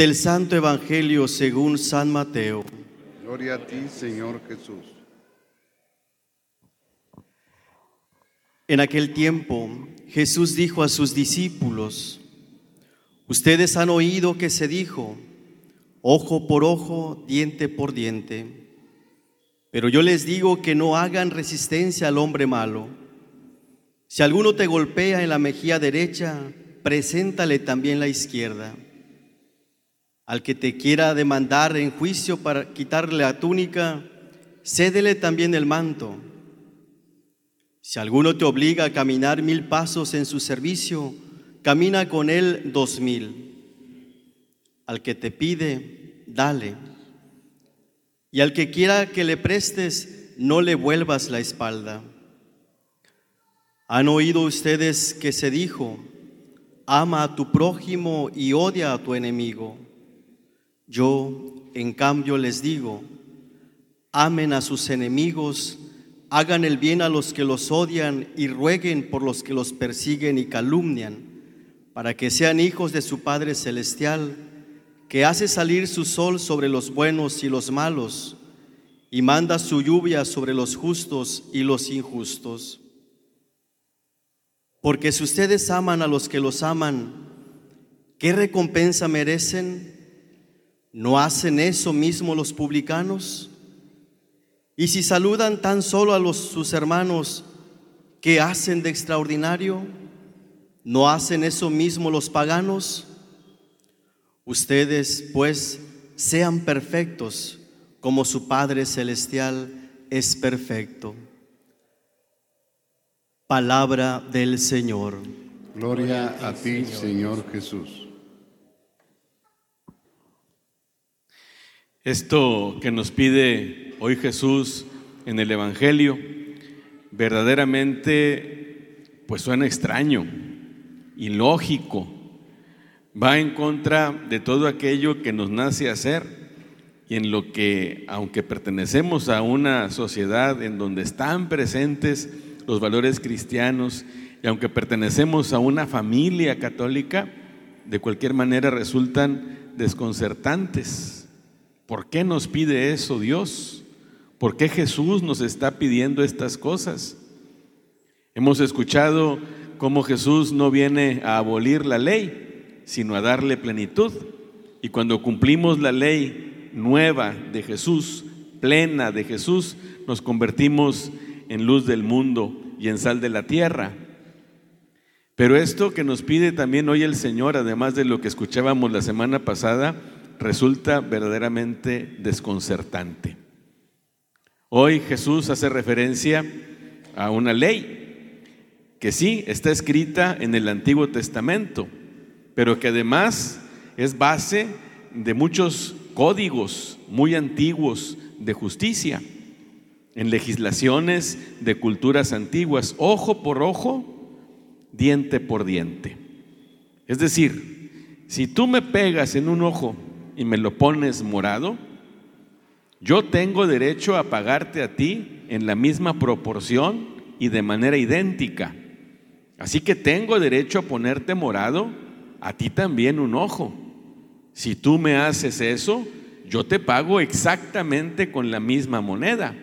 Del Santo Evangelio según San Mateo. Gloria a ti, Señor Jesús. En aquel tiempo Jesús dijo a sus discípulos, ustedes han oído que se dijo, ojo por ojo, diente por diente. Pero yo les digo que no hagan resistencia al hombre malo. Si alguno te golpea en la mejilla derecha, preséntale también la izquierda. Al que te quiera demandar en juicio para quitarle la túnica, cédele también el manto. Si alguno te obliga a caminar mil pasos en su servicio, camina con él dos mil. Al que te pide, dale. Y al que quiera que le prestes, no le vuelvas la espalda. Han oído ustedes que se dijo, ama a tu prójimo y odia a tu enemigo. Yo, en cambio, les digo, amen a sus enemigos, hagan el bien a los que los odian y rueguen por los que los persiguen y calumnian, para que sean hijos de su Padre Celestial, que hace salir su sol sobre los buenos y los malos, y manda su lluvia sobre los justos y los injustos. Porque si ustedes aman a los que los aman, ¿qué recompensa merecen? ¿No hacen eso mismo los publicanos? Y si saludan tan solo a los, sus hermanos, ¿qué hacen de extraordinario? ¿No hacen eso mismo los paganos? Ustedes, pues, sean perfectos como su Padre Celestial es perfecto. Palabra del Señor. Gloria a ti, Señor Jesús. Esto que nos pide hoy Jesús en el Evangelio verdaderamente pues suena extraño, ilógico, va en contra de todo aquello que nos nace hacer y en lo que, aunque pertenecemos a una sociedad en donde están presentes los valores cristianos y aunque pertenecemos a una familia católica, de cualquier manera resultan desconcertantes. ¿Por qué nos pide eso Dios? ¿Por qué Jesús nos está pidiendo estas cosas? Hemos escuchado cómo Jesús no viene a abolir la ley, sino a darle plenitud. Y cuando cumplimos la ley nueva de Jesús, plena de Jesús, nos convertimos en luz del mundo y en sal de la tierra. Pero esto que nos pide también hoy el Señor, además de lo que escuchábamos la semana pasada, resulta verdaderamente desconcertante. Hoy Jesús hace referencia a una ley que sí está escrita en el Antiguo Testamento, pero que además es base de muchos códigos muy antiguos de justicia, en legislaciones de culturas antiguas, ojo por ojo, diente por diente. Es decir, si tú me pegas en un ojo y me lo pones morado, yo tengo derecho a pagarte a ti en la misma proporción y de manera idéntica. Así que tengo derecho a ponerte morado, a ti también un ojo. Si tú me haces eso, yo te pago exactamente con la misma moneda.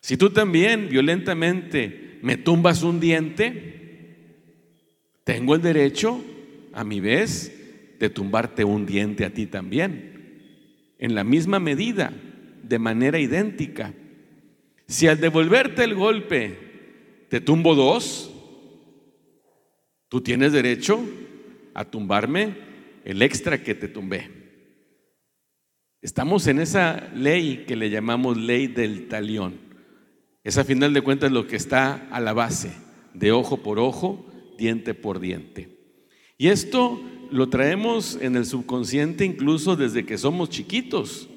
Si tú también violentamente me tumbas un diente, tengo el derecho, a mi vez, de tumbarte un diente a ti también, en la misma medida, de manera idéntica. Si al devolverte el golpe te tumbo dos, tú tienes derecho a tumbarme el extra que te tumbé. Estamos en esa ley que le llamamos ley del talión. Es a final de cuentas lo que está a la base, de ojo por ojo, diente por diente. Y esto lo traemos en el subconsciente incluso desde que somos chiquitos.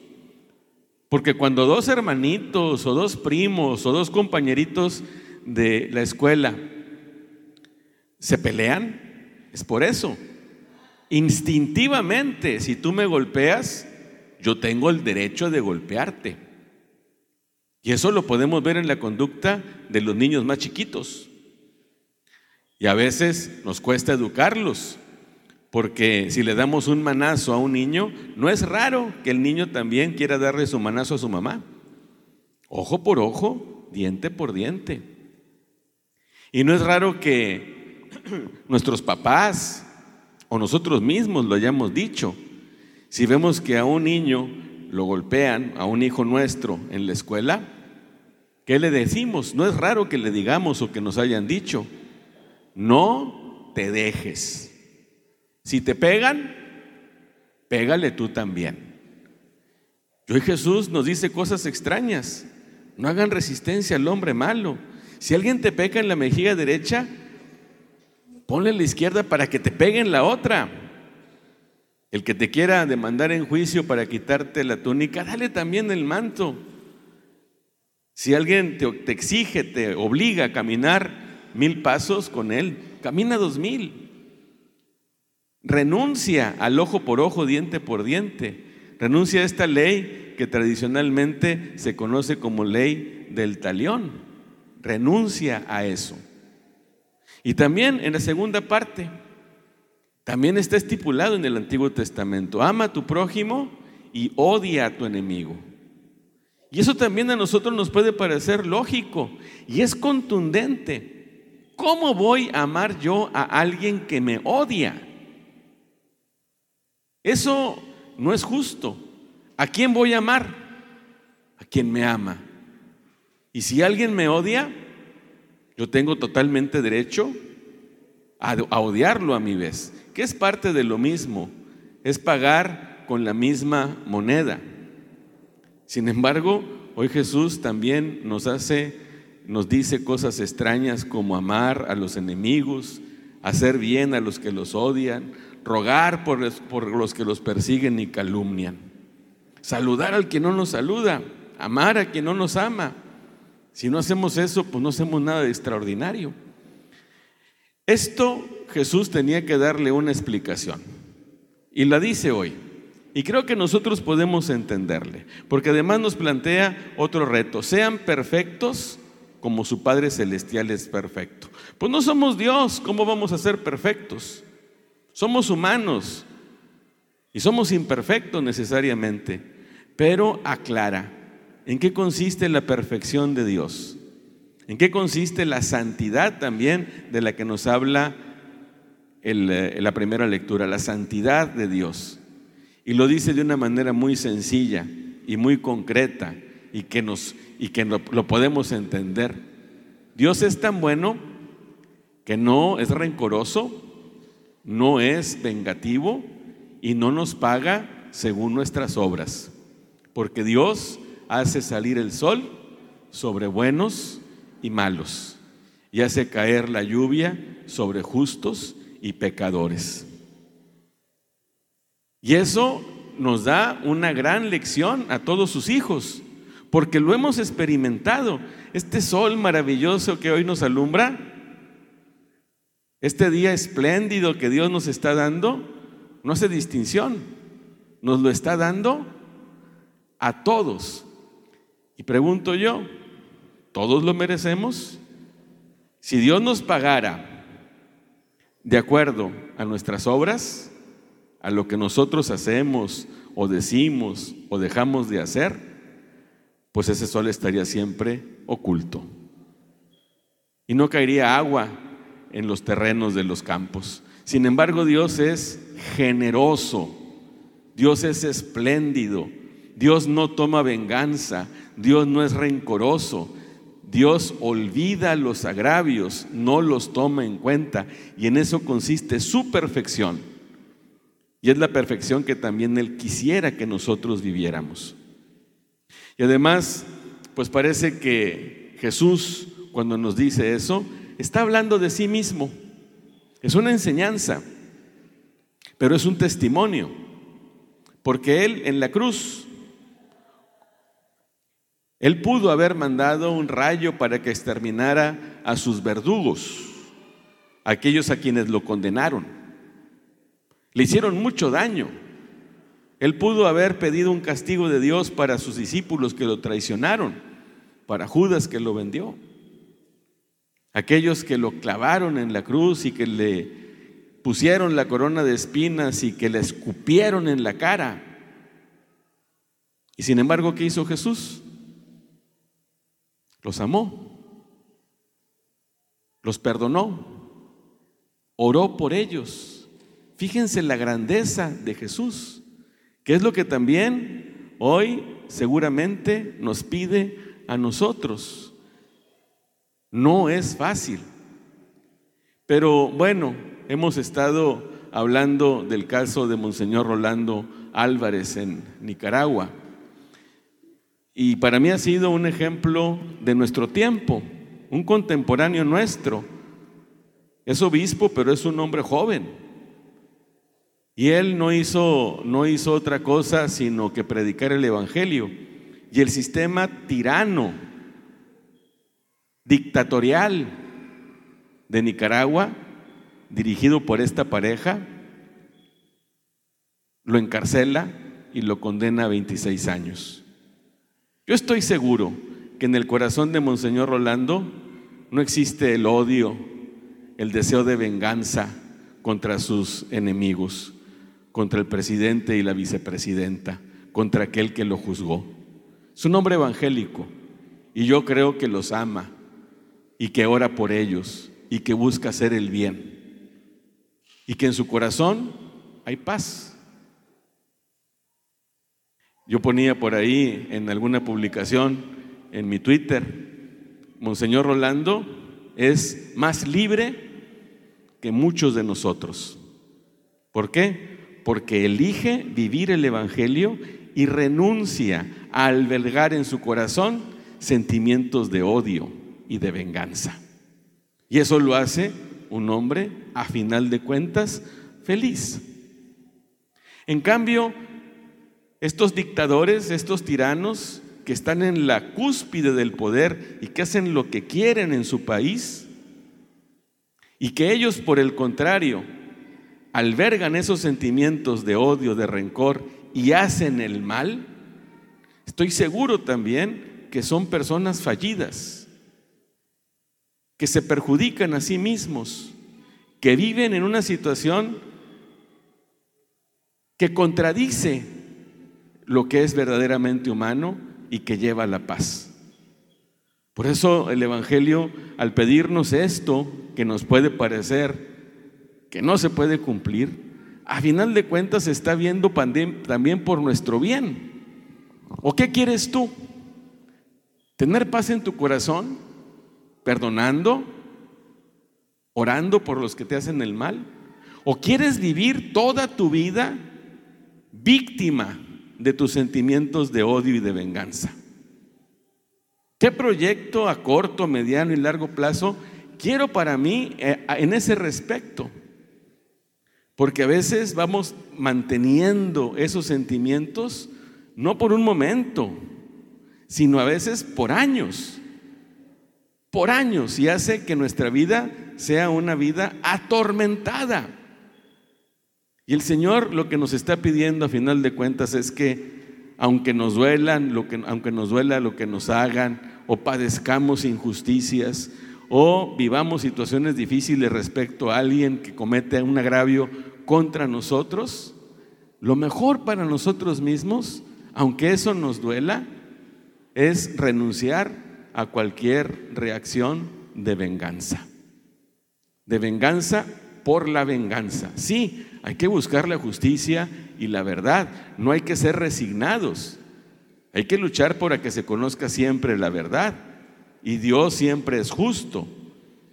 Porque cuando dos hermanitos o dos primos o dos compañeritos de la escuela se pelean, es por eso. Instintivamente, si tú me golpeas, yo tengo el derecho de golpearte. Y eso lo podemos ver en la conducta de los niños más chiquitos. Y a veces nos cuesta educarlos, porque si le damos un manazo a un niño, no es raro que el niño también quiera darle su manazo a su mamá. Ojo por ojo, diente por diente. Y no es raro que nuestros papás o nosotros mismos lo hayamos dicho. Si vemos que a un niño lo golpean, a un hijo nuestro en la escuela, ¿qué le decimos? No es raro que le digamos o que nos hayan dicho, no te dejes. Si te pegan, pégale tú también. Y hoy Jesús nos dice cosas extrañas. No hagan resistencia al hombre malo. Si alguien te peca en la mejilla derecha, ponle la izquierda para que te pegue en la otra. El que te quiera demandar en juicio para quitarte la túnica, dale también el manto. Si alguien te, te exige, te obliga a caminar mil pasos con él, camina dos mil. Renuncia al ojo por ojo, diente por diente. Renuncia a esta ley que tradicionalmente se conoce como ley del talión. Renuncia a eso. Y también en la segunda parte, también está estipulado en el Antiguo Testamento, ama a tu prójimo y odia a tu enemigo. Y eso también a nosotros nos puede parecer lógico y es contundente. ¿Cómo voy a amar yo a alguien que me odia? Eso no es justo. ¿A quién voy a amar? A quien me ama. Y si alguien me odia, yo tengo totalmente derecho a, odiarlo a mi vez, que es parte de lo mismo, es pagar con la misma moneda. Sin embargo, hoy Jesús también nos hace, nos dice cosas extrañas como amar a los enemigos, hacer bien a los que los odian, rogar por los, que los persiguen y calumnian, saludar al que no nos saluda, amar a quien no nos ama. Si no hacemos eso, pues no hacemos nada de extraordinario. Esto Jesús tenía que darle una explicación y la dice hoy. Y creo que nosotros podemos entenderle, porque además nos plantea otro reto, sean perfectos como su Padre Celestial es perfecto. Pues no somos Dios, ¿cómo vamos a ser perfectos? Somos humanos y somos imperfectos necesariamente, pero aclara en qué consiste la perfección de Dios, en qué consiste la santidad también de la que nos habla eh, la primera lectura, la santidad de Dios. Y lo dice de una manera muy sencilla y muy concreta y que, nos, y que lo podemos entender. Dios es tan bueno que no es rencoroso, no es vengativo y no nos paga según nuestras obras, porque Dios hace salir el sol sobre buenos y malos y hace caer la lluvia sobre justos y pecadores. Y eso nos da una gran lección a todos sus hijos, porque lo hemos experimentado. Este sol maravilloso que hoy nos alumbra este día espléndido que Dios nos está dando no hace distinción, nos lo está dando a todos. Y pregunto yo, ¿todos lo merecemos? Si Dios nos pagara de acuerdo a nuestras obras, a lo que nosotros hacemos o decimos o dejamos de hacer, pues ese sol estaría siempre oculto. Y no caería agua en los terrenos de los campos. Sin embargo, Dios es generoso, Dios es espléndido, Dios no toma venganza, Dios no es rencoroso, Dios olvida los agravios, no los toma en cuenta y en eso consiste su perfección. Y es la perfección que también Él quisiera que nosotros viviéramos. Y además, pues parece que Jesús, cuando nos dice eso, está hablando de sí mismo. Es una enseñanza. pero es un testimonio, porque Él en la cruz, Él pudo haber mandado un rayo para que exterminara a sus verdugos, aquellos a quienes lo condenaron. Le hicieron mucho daño. Él pudo haber pedido un castigo de Dios para sus discípulos que lo traicionaron, para Judas que lo vendió. Aquellos que lo clavaron en la cruz y que le pusieron la corona de espinas y que le escupieron en la cara. Y sin embargo, ¿qué hizo Jesús? Los amó, los perdonó, oró por ellos. Fíjense la grandeza de Jesús, que es lo que también hoy seguramente nos pide a nosotros. No es fácil, pero bueno, hemos estado hablando del caso de Monseñor Rolando Álvarez en Nicaragua. Y para mí ha sido un ejemplo de nuestro tiempo, un contemporáneo nuestro. Es obispo, pero es un hombre joven. Y él no hizo, no hizo otra cosa sino que predicar el Evangelio. Y el sistema tirano, dictatorial de Nicaragua dirigido por esta pareja, lo encarcela y lo condena a 26 años. Yo estoy seguro que en el corazón de Monseñor Rolando no existe el odio, el deseo de venganza contra sus enemigos, contra el presidente y la vicepresidenta, contra aquel que lo juzgó. Es un hombre evangélico y yo creo que los ama y que ora por ellos y que busca hacer el bien y que en su corazón hay paz. Yo ponía por ahí en alguna publicación en mi Twitter, Monseñor Rolando es más libre que muchos de nosotros. ¿Por qué? Porque elige vivir el Evangelio y renuncia a albergar en su corazón sentimientos de odio y de venganza. Y eso lo hace un hombre, a final de cuentas, feliz. En cambio, estos dictadores, estos tiranos que están en la cúspide del poder y que hacen lo que quieren en su país, y que ellos, por el contrario, albergan esos sentimientos de odio, de rencor y hacen el mal, estoy seguro también que son personas fallidas que se perjudican a sí mismos, que viven en una situación que contradice lo que es verdaderamente humano y que lleva a la paz. Por eso el Evangelio, al pedirnos esto, que nos puede parecer que no se puede cumplir, a final de cuentas se está viendo también por nuestro bien. ¿O qué quieres tú? ¿Tener paz en tu corazón? perdonando, orando por los que te hacen el mal? ¿O quieres vivir toda tu vida víctima de tus sentimientos de odio y de venganza? ¿Qué proyecto a corto, mediano y largo plazo quiero para mí eh, en ese respecto? Porque a veces vamos manteniendo esos sentimientos no por un momento, sino a veces por años por años y hace que nuestra vida sea una vida atormentada. Y el Señor lo que nos está pidiendo a final de cuentas es que aunque nos duelan, lo que, aunque nos duela lo que nos hagan, o padezcamos injusticias, o vivamos situaciones difíciles respecto a alguien que comete un agravio contra nosotros, lo mejor para nosotros mismos, aunque eso nos duela, es renunciar a cualquier reacción de venganza. De venganza por la venganza. Sí, hay que buscar la justicia y la verdad. No hay que ser resignados. Hay que luchar para que se conozca siempre la verdad. Y Dios siempre es justo.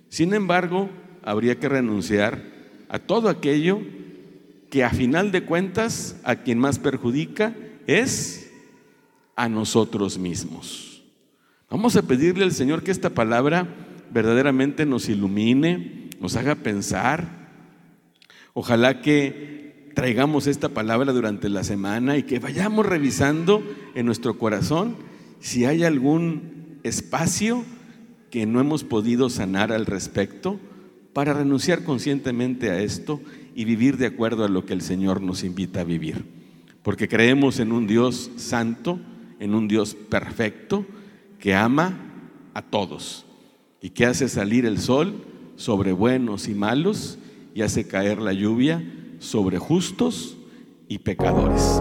Sin embargo, habría que renunciar a todo aquello que a final de cuentas a quien más perjudica es a nosotros mismos. Vamos a pedirle al Señor que esta palabra verdaderamente nos ilumine, nos haga pensar. Ojalá que traigamos esta palabra durante la semana y que vayamos revisando en nuestro corazón si hay algún espacio que no hemos podido sanar al respecto para renunciar conscientemente a esto y vivir de acuerdo a lo que el Señor nos invita a vivir. Porque creemos en un Dios santo, en un Dios perfecto, que ama a todos y que hace salir el sol sobre buenos y malos y hace caer la lluvia sobre justos y pecadores.